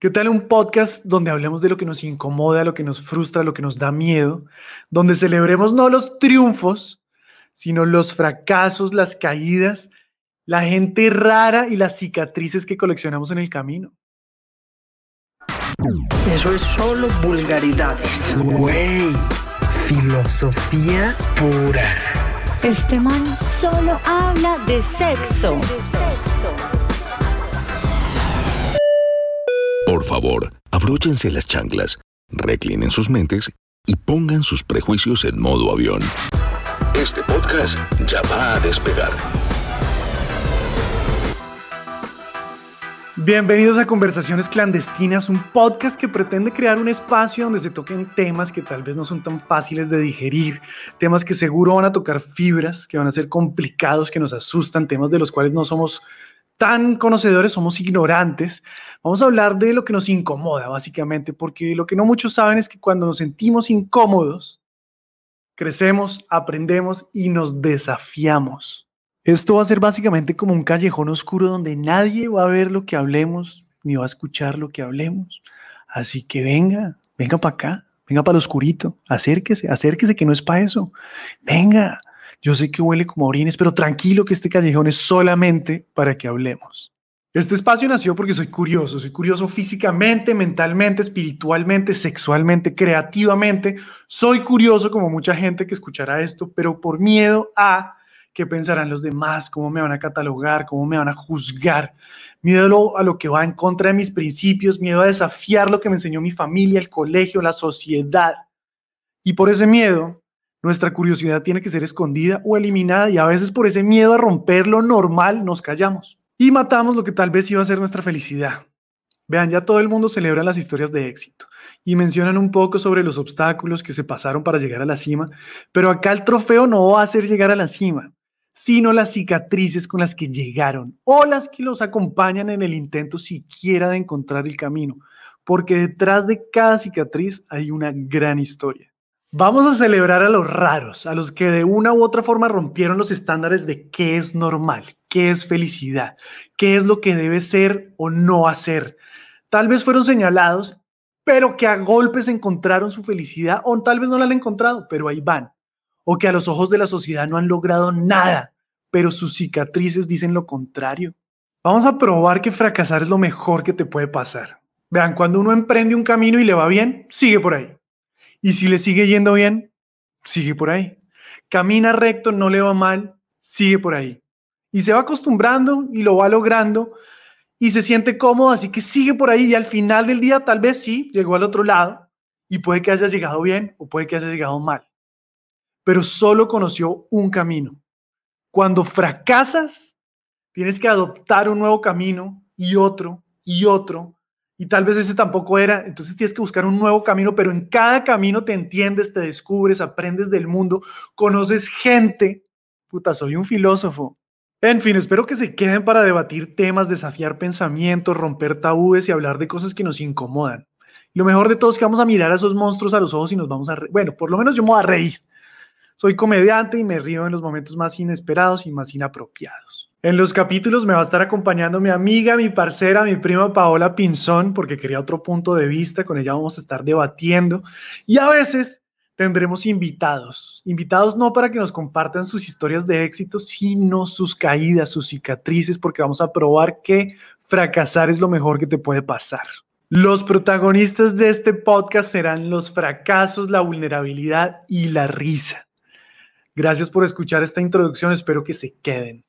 ¿Qué tal un podcast donde hablemos de lo que nos incomoda, lo que nos frustra, lo que nos da miedo, donde celebremos no los triunfos, sino los fracasos, las caídas, la gente rara y las cicatrices que coleccionamos en el camino? Eso es solo vulgaridades. Güey, filosofía pura. Este man solo habla de sexo. Por favor, abróchense las chanclas, reclinen sus mentes y pongan sus prejuicios en modo avión. Este podcast ya va a despegar. Bienvenidos a Conversaciones Clandestinas, un podcast que pretende crear un espacio donde se toquen temas que tal vez no son tan fáciles de digerir, temas que seguro van a tocar fibras, que van a ser complicados, que nos asustan, temas de los cuales no somos tan conocedores, somos ignorantes. Vamos a hablar de lo que nos incomoda, básicamente, porque lo que no muchos saben es que cuando nos sentimos incómodos, crecemos, aprendemos y nos desafiamos. Esto va a ser básicamente como un callejón oscuro donde nadie va a ver lo que hablemos, ni va a escuchar lo que hablemos. Así que venga, venga para acá, venga para el oscurito, acérquese, acérquese que no es para eso. Venga, yo sé que huele como orines, pero tranquilo que este callejón es solamente para que hablemos. Este espacio nació porque soy curioso, soy curioso físicamente, mentalmente, espiritualmente, sexualmente, creativamente. Soy curioso como mucha gente que escuchará esto, pero por miedo a qué pensarán los demás, cómo me van a catalogar, cómo me van a juzgar, miedo a lo que va en contra de mis principios, miedo a desafiar lo que me enseñó mi familia, el colegio, la sociedad. Y por ese miedo nuestra curiosidad tiene que ser escondida o eliminada y a veces por ese miedo a romper lo normal nos callamos y matamos lo que tal vez iba a ser nuestra felicidad. Vean, ya todo el mundo celebra las historias de éxito y mencionan un poco sobre los obstáculos que se pasaron para llegar a la cima, pero acá el trofeo no va a ser llegar a la cima, sino las cicatrices con las que llegaron o las que los acompañan en el intento siquiera de encontrar el camino, porque detrás de cada cicatriz hay una gran historia. Vamos a celebrar a los raros, a los que de una u otra forma rompieron los estándares de qué es normal, qué es felicidad, qué es lo que debe ser o no hacer. Tal vez fueron señalados, pero que a golpes encontraron su felicidad o tal vez no la han encontrado, pero ahí van. O que a los ojos de la sociedad no han logrado nada, pero sus cicatrices dicen lo contrario. Vamos a probar que fracasar es lo mejor que te puede pasar. Vean, cuando uno emprende un camino y le va bien, sigue por ahí. Y si le sigue yendo bien, sigue por ahí. Camina recto, no le va mal, sigue por ahí. Y se va acostumbrando y lo va logrando y se siente cómodo, así que sigue por ahí y al final del día tal vez sí, llegó al otro lado y puede que haya llegado bien o puede que haya llegado mal. Pero solo conoció un camino. Cuando fracasas, tienes que adoptar un nuevo camino y otro y otro y tal vez ese tampoco era, entonces tienes que buscar un nuevo camino, pero en cada camino te entiendes, te descubres, aprendes del mundo, conoces gente. Puta, soy un filósofo. En fin, espero que se queden para debatir temas, desafiar pensamientos, romper tabúes y hablar de cosas que nos incomodan. lo mejor de todo es que vamos a mirar a esos monstruos a los ojos y nos vamos a reír. Bueno, por lo menos yo me voy a reír. Soy comediante y me río en los momentos más inesperados y más inapropiados. En los capítulos me va a estar acompañando mi amiga, mi parcera, mi prima Paola Pinzón, porque quería otro punto de vista, con ella vamos a estar debatiendo y a veces tendremos invitados, invitados no para que nos compartan sus historias de éxito, sino sus caídas, sus cicatrices, porque vamos a probar que fracasar es lo mejor que te puede pasar. Los protagonistas de este podcast serán los fracasos, la vulnerabilidad y la risa. Gracias por escuchar esta introducción, espero que se queden.